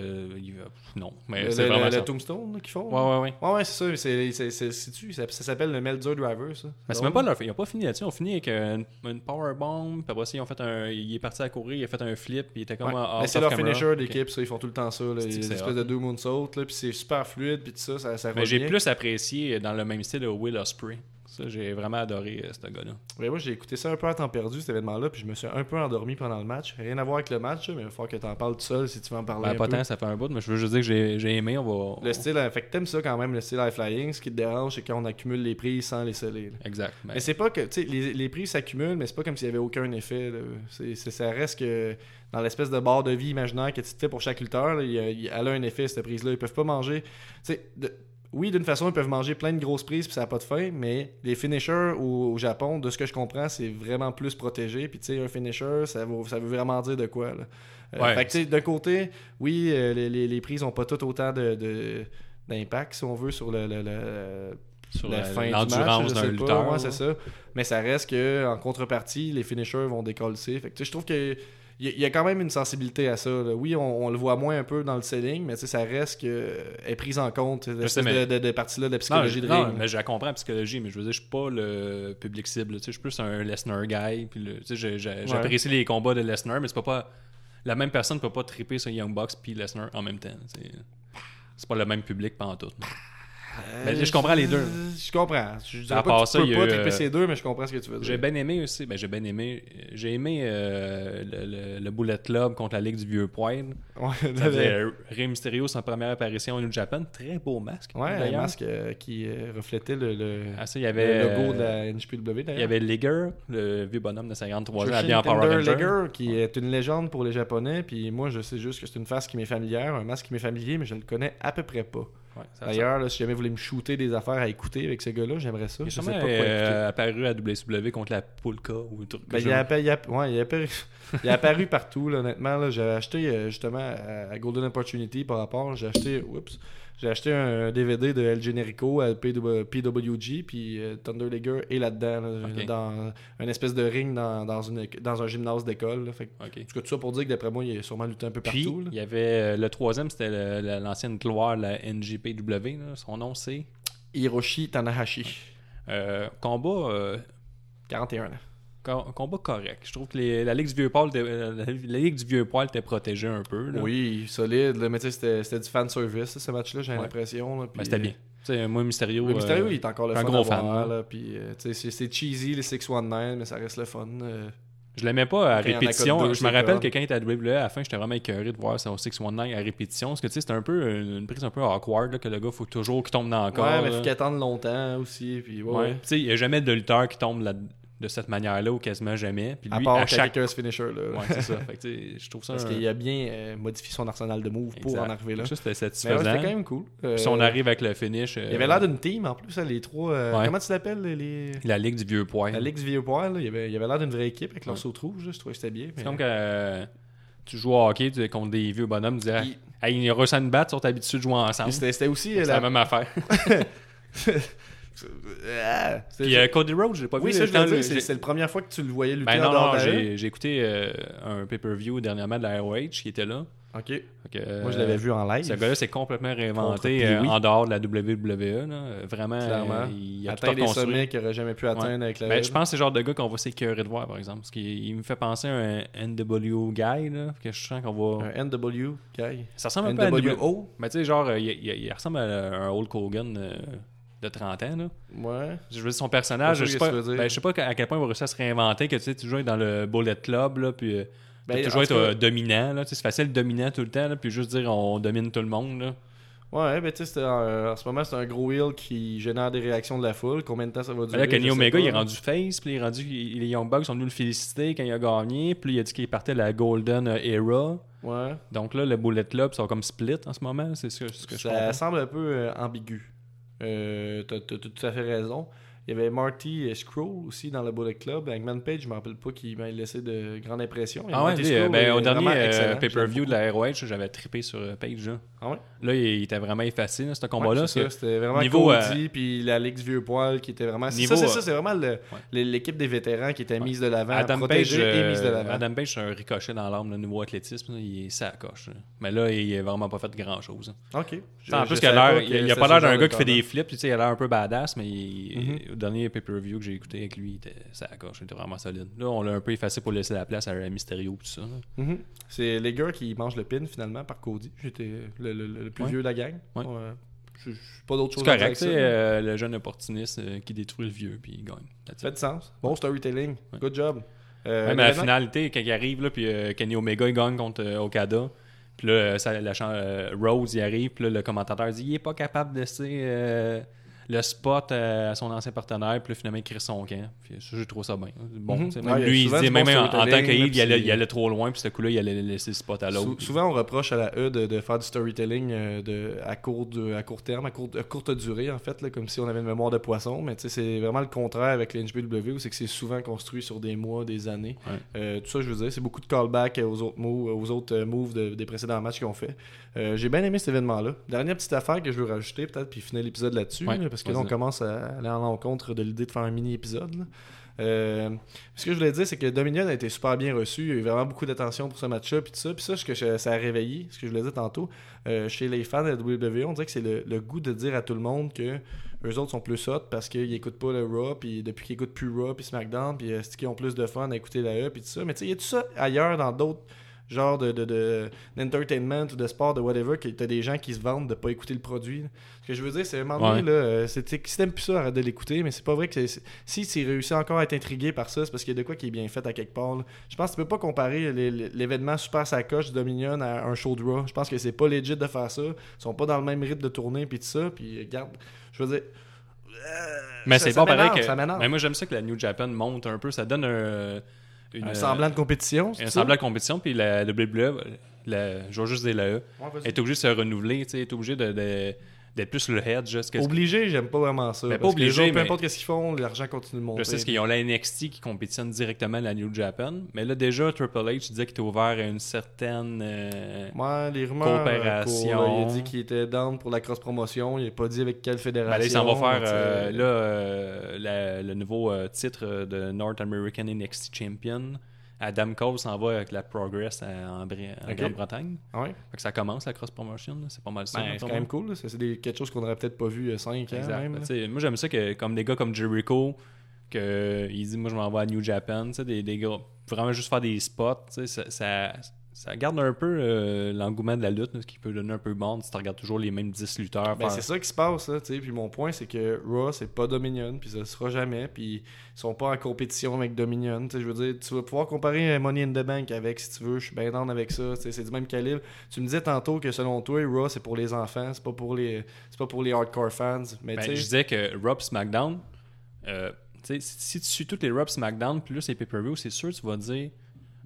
non, mais Le, c'est le- vraiment le ça. tombstone qu'ils font. Ouais, ouais, ouais. Ouais, ouais, c'est ça. C'est, c'est, ça, ça s'appelle le Melzer Driver, ça. Mais c'est même pas leur. Ils ont pas fini là-dessus. Ils ont fini avec une, une powerbomb. Puis après ça, ils ont fait un. Il est parti à courir. Il a fait un flip. Puis il était comme. Ouais. en- Mais out c'est leur camera. finisher d'équipe, ça. Ils font tout le temps ça. Là. Espèces hot. de deux moonsaults, là, puis c'est super fluide, puis tout ça, ça, ça Mais j'ai plus apprécié dans le même style Will Ospreay. Ça, j'ai vraiment adoré euh, ce gars-là. Ouais, moi, j'ai écouté ça un peu à temps perdu, cet événement-là, puis je me suis un peu endormi pendant le match. Rien à voir avec le match, mais il va falloir que tu en parles tout seul si tu veux en parler Ben, un pas peu. tant, ça fait un bout, mais je veux juste dire que j'ai j'ai aimé. On va. Le style, euh, fait que t'aimes ça quand même, le style high flying. Ce qui te dérange, c'est quand on accumule les prix sans les sceller. Exact. Ben, Mais c'est pas que, tu sais, les, les prix s'accumulent, mais c'est pas comme s'il y avait aucun effet. C'est, c'est- ça reste que dans l'espèce de barre de vie imaginaire que tu te fais pour chaque lutteur, là, il elle a un effet, cette prise-là. Ils peuvent pas manger. Tu sais, oui, d'une façon, ils peuvent manger plein de grosses prises puis ça n'a pas de fin, mais les finishers au, au Japon, de ce que je comprends, c'est vraiment plus protégé. Puis, tu sais, un finisher, ça, vaut- ça veut vraiment dire de quoi. Là. Euh, Ouais. fait que, tu sais, d'un côté, oui, euh, les, les, les prises n'ont pas toutes autant de. d'impact si on veut sur le, le- le- sur la la- fin du l'endurance d'un lutteur. ouais, c'est ça. Mais ça reste que en contrepartie, les finishers vont décoller. Fait que, tu sais, je trouve que il y, a- il y a quand même une sensibilité à ça. là. Oui, on, on le voit moins un peu dans le selling, mais ça reste que euh, est prise en compte cette mais- de, de, de partie-là de la Non, psychologie de non, ring. mais je la comprends la psychologie, mais je veux dire, je suis pas le public cible. Je suis plus un Lesnar guy. J'apprécie les combats de Lesnar, mais c'est pas, pas la même personne peut pas triper sur Young Bucks puis Lesnar en même temps. C'est pas le même public pendant tout. Mais je comprends les deux. Euh, Je comprends. Je dirais À pas part que tu ça, peux pas triper euh, ces deux, mais je comprends ce que tu veux dire. J'ai bien aimé aussi, ben j'ai bien aimé, j'ai aimé euh, le, le- le Bullet Club contre la Ligue du Vieux Poil. Ouais, Ça faisait euh, Rey Mysterio, sa première apparition au New Japan, très beau masque. Ouais, un masque euh, qui euh, reflétait le, le, Ah, ça, il y avait, le logo euh, de la NJPW d'ailleurs. Il y avait Liger, le vieux bonhomme de 53 ans, habillé en Power Ranger. Liger, qui est une légende pour les Japonais, puis moi je sais juste que c'est une face qui m'est familière, un masque qui m'est familier, mais je le connais à peu près pas. Ouais, D'ailleurs, si jamais vous voulez me shooter des affaires à écouter avec ce gars-là, j'aimerais ça. Il est Je sais pas quoi euh, apparu à WCW contre la Polka ou un truc Ben, il, est apparu, il, est app- ouais, il, est apparu, il est apparu partout, là, honnêtement. là. J'avais acheté euh, justement à, à Golden Opportunity par rapport. J'ai acheté, oups, j'ai acheté un DVD de El Generico à PW PWG, puis euh, Thunder Liger est là-dedans, là, dans une espèce de ring dans, dans, une, dans un gymnase d'école. Fait que- Ok. En tout cas, tout ça pour dire que d'après moi, il est sûrement lutté un peu Puis, partout. là. il y avait euh, le troisième, c'était l'ancienne gloire, la NJPW. là. Son nom, c'est? Hiroshi Tanahashi, euh, combat, euh, 41 ans. Co- combat correct. Je trouve que les- la Ligue du Vieux Poil, était- euh, la, la Ligue du Vieux Poil était protégée un peu. là. Oui, solide, là, mais tu sais, c'était du fan service, ce match-là, j'ai Ouais. l'impression. puis, Mais c'était bien. Tu sais, moi, Mysterio. Oui, Mysterio, euh, il est encore le un fun gros à voir, fan, puis, euh, c'est- cheesy, les 619, mais ça reste le fun. euh. Je l'aimais pas à il répétition. je me rappelle que quand il était à WWE, à la fin, j'étais vraiment écœuré de voir son 619 à répétition. Parce que tu sais, c'était un peu une, prise un peu awkward, là, que le gars, faut toujours qu'il tombe dans le corps. ouais, mais là. faut qu'il attende longtemps aussi. Puis, ouais, Ouais. ouais. Tu sais, il n'y a jamais de lutteur qui tombe là- de cette manière-là ou quasiment jamais. Puis À lui, part à chaque. finisher. Là. Ouais, c'est ça. Fait que, je trouve ça. Parce un- qu'il a bien euh, modifié son arsenal de moves pour en arriver là. C'était ouais, satisfaisant. c'était quand même cool. Euh, Puis si on arrive avec le finish. euh, Il avait l'air d'une team en plus, hein, les trois. euh, Ouais. Comment tu l'appelles les... La Ligue du Vieux Poil. La Ligue du Vieux Poil, il avait il avait l'air d'une vraie équipe avec leur saut rouge. Je trouvais que c'était bien. C'est comme que euh, tu joues au hockey tu- contre des vieux bonhommes, tu disais, Il- hey, il y aura ça une batte, ils sont habitués de jouer ensemble. C'était aussi euh, la la. même affaire. Ah, Puis euh, Cody Rhodes, j'ai pas Oui, vu. ça, je le- c'est la première fois que tu le voyais lutter Ben en non, non, j'ai écouté euh, un pay-per-view dernièrement de la ROH qui était là. Ok. Euh, Moi, je l'avais vu en live. Ce gars-là s'est complètement réinventé euh, en dehors de la WWE. là. Euh, Vraiment, Clairement. euh, il a atteint des sommets qu'il aurait jamais pu atteindre avec la Ben, je pense que c'est le genre de gars qu'on va s'écœurer de voir, par exemple. Parce qu'il il me fait penser à un NW guy, là, que je sens qu'on va... Un NW guy. Ça ressemble un peu à un NWO. Mais tu sais, genre, euh, il, il- il ressemble à un Hulk Hogan euh, de 30 ans, là. Ouais. Je veux dire, son personnage, je sais pas, ben, je sais pas à quel point il va réussir à se réinventer, que tu sais, toujours être dans le Bullet Club, là, puis euh, Ben, toujours être cas- euh, dominant, là. Tu sais, C'est facile dominant tout le temps, là, puis juste dire on domine tout le monde, là. Ouais, ben tu sais, euh, en ce moment, c'est un gros wheel qui génère des réactions de la foule. Combien de temps ça va Mais durer Là, Kenny Omega, il est rendu face, puis il est rendu, il- les Young Bucks sont venus le féliciter quand il a gagné, puis il a dit qu'il partait la Golden Era. Ouais. Donc là, le Bullet Club sont comme split en ce moment, c'est ce que, ce que je Ça comprends. semble un peu euh. Euh, T'as t'as tout à fait raison. Il y avait Marty euh, Scroll aussi dans le Bullet Club. Hangman Page, je me rappelle pas qu'il m'a laissé de grandes impressions. Ah ouais, lui, euh, ben, au dernier euh, pay-per-view de la ROH, j'avais trippé sur euh, Page. Là, Ah ouais? Là, il, il était vraiment effacé, là, ce combat-là. Ouais, C'était vraiment niveau, Cody, puis la Ligue du Vieux Poil qui était vraiment. c'est Niveau, ça, c'est euh, ça, c'est vraiment l'équipe des vétérans qui était mise de l'avant, Adam Page, et euh, mise de l'avant. Adam Page, c'est un ricochet dans l'arme, le nouveau athlétisme. il est ça coche. là. Mais là, il a vraiment pas fait grand-chose. Ok. Je- en plus, il a, savais l'air- pas l'air d'un gars qui fait des flips. Il a l'air un peu badass, mais Mhm. Dernier pay-per-view que j'ai écouté avec lui, était ça coche. Il était vraiment solide. Là, on l'a un peu effacé pour laisser la place à Mysterio tout ça. Mhm. C'est les gars qui mangent le pin finalement par Cody. J'étais le, le- le plus Ouais. vieux de la gang. Ouais. Ouais. j'ai j'ai pas d'autre chose C'est correct, sais, euh, le jeune opportuniste euh, qui détruit le vieux, puis il gagne. Ça fait it. du sens. Bon storytelling. Good job. Euh, Ouais, mais la finalité, quand il arrive, là, puis euh, Kenny Omega il gagne contre euh, Okada, puis là, ça- la Rose il arrive, puis là, le commentateur dit il est pas capable de laisser le spot euh, à son ancien partenaire, puis là, finalement, il crée son camp. Puis ça, j'ai trouvé ça bien. Bon, Ouais, même lui, il dit, même bon en, en tant là, il allait, il allait trop loin, puis ce coup-là, il allait laisser le spot à Sou- l'autre. souvent, on reproche à la E de, de faire du storytelling euh, de, à, court de- à court terme, à, court- à courte durée, en fait, là, comme si on avait une mémoire de poisson. Mais c'est vraiment le contraire avec où c'est que c'est souvent construit sur des mois, des années. Ouais. Euh, tout ça, je veux dire, c'est beaucoup de callbacks aux autres moves, aux autres moves de- des précédents matchs qu'ils ont fait. Euh, J'ai bien aimé cet événement-là. Dernière petite affaire que je veux rajouter, peut-être, puis finir l'épisode là-dessus, Ouais, là, parce que là, on commence à aller en l'encontre de l'idée de faire un mini-épisode. Euh, ce que je voulais dire, c'est que Dominion a été super bien reçu. Il y a eu vraiment beaucoup d'attention pour ce match-là. Puis tout ça, puis ça, ce que je- ça a réveillé, ce que je voulais dire tantôt, euh, chez les fans de la WWE, on dirait que c'est le, le goût de dire à tout le monde que eux autres sont plus hot parce qu'ils écoutent pas le Raw. Puis depuis qu'ils écoutent plus Raw, puis SmackDown, puis euh, c'est qu'ils ont plus de fun à écouter la E, puis tout ça. Mais tu sais, il y a tout ça ailleurs dans d'autres genres de, de, de- d'entertainment ou de sport, de whatever, que t'as des gens qui se vendent de pas écouter le produit. Ce que je veux dire, c'est à un moment donné, Ouais. là, euh, c'est, c'est- si t'aimes plus ça, arrête de l'écouter, mais c'est pas vrai que si tu réussis encore à être intrigué par ça, c'est parce qu'il y a de quoi qui est bien fait à quelque part. là. Je pense que tu peux pas comparer l'événement super sacoche de Dominion à un show de Raw. Je pense que c'est pas legit de faire ça. Ils sont pas dans le même rythme de tournée puis tout ça. Puis regarde, je veux dire. euh, Mais c'est pas pareil que. Ça. Mais moi, j'aime ça que la New Japan monte un peu. Ça donne un. Une, un semblant de compétition. un semblant de compétition, puis la WWE, la, je vais juste dire la E, Ouais, est obligée de se renouveler, est obligée de, de- d'être plus le head. Juste que Obligé, j'aime pas vraiment ça. Mais pas que les obligé, autres, peu mais- importe ce qu'ils font, l'argent continue de monter. Je sais qu'ils ont la NXT qui compétitionne directement à la New Japan, mais là déjà Triple H disait qu'il était ouvert à une certaine euh, Moi, les rumeurs. Coopération. euh, pour, là, il a dit qu'il était down pour la cross-promotion. Il a pas dit avec quelle fédération. ben il s'en va faire euh, là euh, la- le nouveau euh, titre euh, de North American NXT Champion. Adam Cole s'en va avec la Progress à- en. Grande-Bretagne. Ouais. Ça commence la cross promotion, là. c'est pas mal ça. Ben, c'est quand même cool. C'est quelque chose qu'on aurait peut-être pas vu il y a 5 ans. Exact. Même, moi j'aime ça que comme des gars comme Jericho que il dit moi je m'en vais à New Japan, des, des gars vraiment juste faire des spots, ça, ça garde un peu euh, l'engouement de la lutte, ce qui peut donner un peu bon si tu regardes toujours les mêmes 10 lutteurs. Ben, faire- c'est ça qui se passe, là, tu sais. Puis mon point, c'est que Raw, c'est pas Dominion, puis ça le sera jamais, puis ils sont pas en compétition avec Dominion. Je veux dire, tu vas pouvoir comparer Money in the Bank avec, si tu veux, je suis bien down avec ça. C'est du même calibre. Tu me disais tantôt que selon toi, Raw, c'est pour les enfants, c'est pas pour les, c'est pas pour les hardcore fans. Mais Ben, je sais, disais que Rob SmackDown, euh, tu sais, si, tu suis toutes les Rob SmackDown plus les pay-per-view, c'est sûr tu vas dire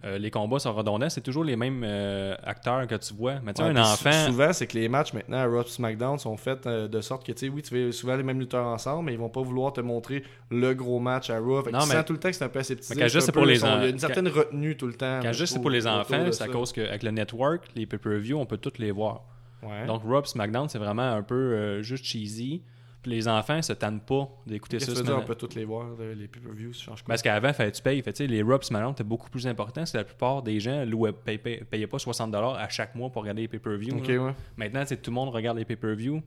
euh, les combats sont redondants, c'est toujours les mêmes euh, acteurs que tu vois. Mais tu Ouais, un enfant. sou- Souvent, c'est que les matchs maintenant à Raw SmackDown sont faits euh, de sorte que, tu sais, oui, tu fais souvent les mêmes lutteurs ensemble, mais ils vont pas vouloir te montrer le gros match à Raw. Fait que Non, tu mais- sens tout le temps que c'est un peu aseptisé. Mais quand un c'est pour les son- Il y a une certaine retenue tout le temps. Quand dis c'est pour les enfants, c'est à cause qu'avec le network, les pay-per-view, on peut tous les voir. Ouais. Donc, Rob SmackDown, c'est vraiment un peu juste cheesy. Puis les enfants, se tannent pas d'écouter ça. dire, on peut toutes les voir, les pay-per-views, ça change quoi? Parce qu'avant, fallait que tu payes. Fait, les Rob SmackDown étaient beaucoup plus importants. C'est la plupart des gens louaient, payaient, payaient- payaient pas 60$ à chaque mois pour regarder les pay-per-view. Ok, là. ouais. Maintenant, tout le monde regarde les pay-per-view.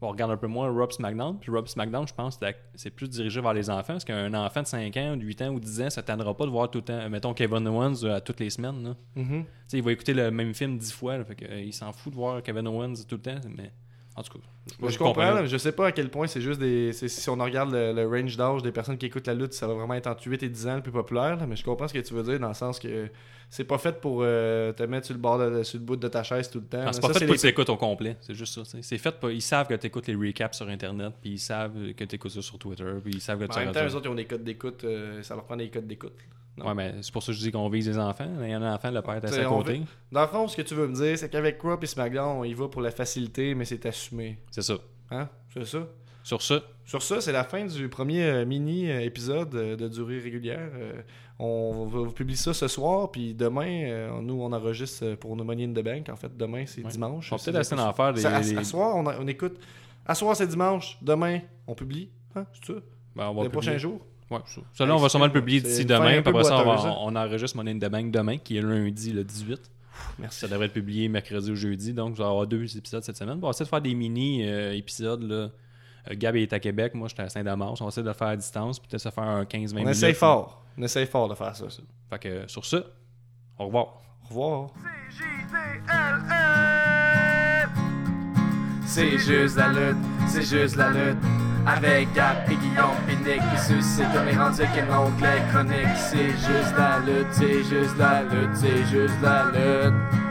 Bon, on regarde un peu moins Rob SmackDown. Puis Rob SmackDown, je pense que c'est- plus dirigé vers les enfants. Parce qu'un enfant de 5 ans, de 8 ans ou 10 ans, ça ne tannera pas de voir tout le temps, mettons Kevin Owens euh, à toutes les semaines. là. Mhm. Sais, il va écouter le même film 10 fois. là, fait que, euh, il s'en fout de voir Kevin Owens tout le temps. Mais en tout cas, Moi, je comprends, mais je sais pas à quel point c'est juste des. Si on regarde le, le range d'âge des personnes qui écoutent la lutte, ça va vraiment être entre 8 et 10 ans le plus populaire. là, mais je comprends ce que tu veux dire dans le sens que c'est pas fait pour euh, te mettre sur le bord de, sur le bout de ta chaise tout le temps. C'est pas Ça, fait pour les- que tu écoutes au complet, c'est juste ça. C'est fait pour. Ils savent que tu écoutes les recaps sur Internet, puis ils savent que tu écoutes ça sur Twitter, puis ils savent que tu En même temps, eux autres, ils ont des codes d'écoute. euh, ça leur prend des codes d'écoute. Ça. Ouais, mais c'est pour ça que je dis qu'on vise les enfants. Il y a un enfant, le père est à on côté. Dans le fond, ce que tu veux me dire, c'est qu'avec Raw et SmackDown, on y va pour la facilité, mais c'est assumé. C'est ça. Hein? C'est ça? Sur ça, Sur ça, c'est la fin du premier euh, mini-épisode euh, de durée régulière. Euh, on va vous publier ça ce soir, puis demain, euh, nous, on enregistre euh, pour nos Money in the Bank. En fait, demain, c'est Ouais. dimanche. on va peut-être essayer d'en faire des. À, soir, on, a- on écoute. À soir, c'est dimanche. Demain, on publie. Hein? C'est ça? Ben, on va Les prochains jours. Ouais, ça. Là, on va sûrement le publier d'ici demain. après ça, on, on enregistre Money in the Bank demain, qui est lundi le 18. Merci. Ça devrait être publié mercredi ou jeudi. Donc, je vais avoir deux épisodes cette semaine. On va essayer de faire des mini-épisodes. là. Euh, Gab est à Québec, moi, j'étais à Saint-Damas. On va essayer de le faire à distance, puis peut-être se faire un 15-20 On minutes. essaye fort. On essaye fort de faire ça. Fait que, euh, sur ce, au revoir. Au revoir. C'est juste la lutte, c'est juste la lutte. Avec Gab et Guillaume Pinique Puis ceux c'est comme les rendus qu'un oncle chronique C'est juste la lutte, c'est juste la lutte, c'est juste la lutte